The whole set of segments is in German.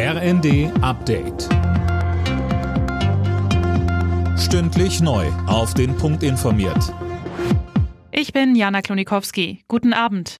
RND Update. Stündlich neu. Auf den Punkt informiert. Ich bin Jana Klonikowski. Guten Abend.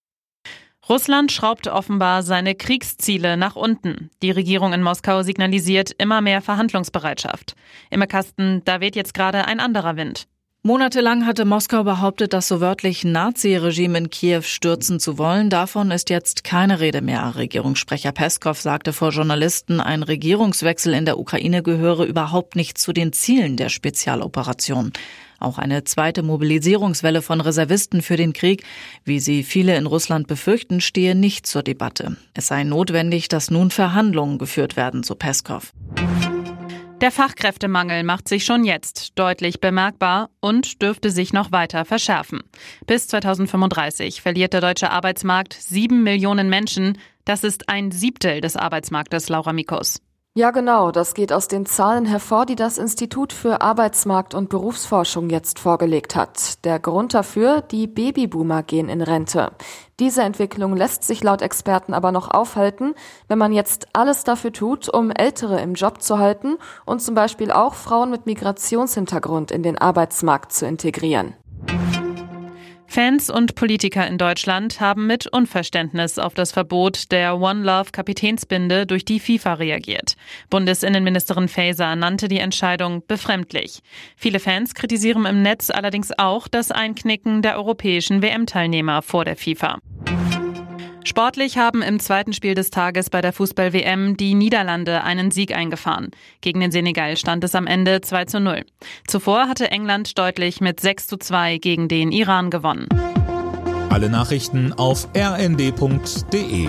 Russland schraubt offenbar seine Kriegsziele nach unten. Die Regierung in Moskau signalisiert immer mehr Verhandlungsbereitschaft. Im Kasten, da weht jetzt gerade ein anderer Wind. Monatelang hatte Moskau behauptet, das so wörtlich Nazi-Regime in Kiew stürzen zu wollen. Davon ist jetzt keine Rede mehr. Regierungssprecher Peskov sagte vor Journalisten, ein Regierungswechsel in der Ukraine gehöre überhaupt nicht zu den Zielen der Spezialoperation. Auch eine zweite Mobilisierungswelle von Reservisten für den Krieg, wie sie viele in Russland befürchten, stehe nicht zur Debatte. Es sei notwendig, dass nun Verhandlungen geführt werden, so Peskov. Der Fachkräftemangel macht sich schon jetzt deutlich bemerkbar und dürfte sich noch weiter verschärfen. Bis 2035 verliert der deutsche Arbeitsmarkt sieben Millionen Menschen. Das ist ein Siebtel des Arbeitsmarktes, Laura Mikos. Ja, genau. Das geht aus den Zahlen hervor, die das Institut für Arbeitsmarkt und Berufsforschung jetzt vorgelegt hat. Der Grund dafür, die Babyboomer gehen in Rente. Diese Entwicklung lässt sich laut Experten aber noch aufhalten, wenn man jetzt alles dafür tut, um Ältere im Job zu halten und zum Beispiel auch Frauen mit Migrationshintergrund in den Arbeitsmarkt zu integrieren. Fans und Politiker in Deutschland haben mit Unverständnis auf das Verbot der One Love Kapitänsbinde durch die FIFA reagiert. Bundesinnenministerin Faeser nannte die Entscheidung befremdlich. Viele Fans kritisieren im Netz allerdings auch das Einknicken der europäischen WM-Teilnehmer vor der FIFA. Sportlich haben im zweiten Spiel des Tages bei der Fußball-WM die Niederlande einen Sieg eingefahren. Gegen den Senegal stand es am Ende 2 zu 0. Zuvor hatte England deutlich mit 6 zu 2 gegen den Iran gewonnen. Alle Nachrichten auf rnd.de